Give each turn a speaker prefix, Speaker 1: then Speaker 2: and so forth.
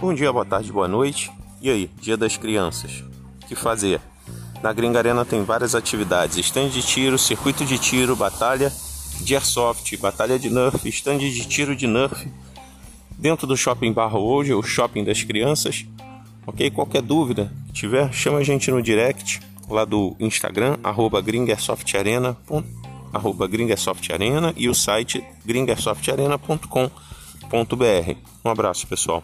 Speaker 1: Bom dia, boa tarde, boa noite. E aí, dia das crianças? O que fazer? Na Gringa Arena tem várias atividades: stand de tiro, circuito de tiro, batalha de airsoft, batalha de nerf, stand de tiro de nerf. Dentro do shopping Barra hoje, o shopping das crianças. Ok? Qualquer dúvida que tiver, chama a gente no direct lá do Instagram, arroba gringersoftarena, arroba gringersoftarena e o site gringersoftarena.com.br. Um abraço, pessoal.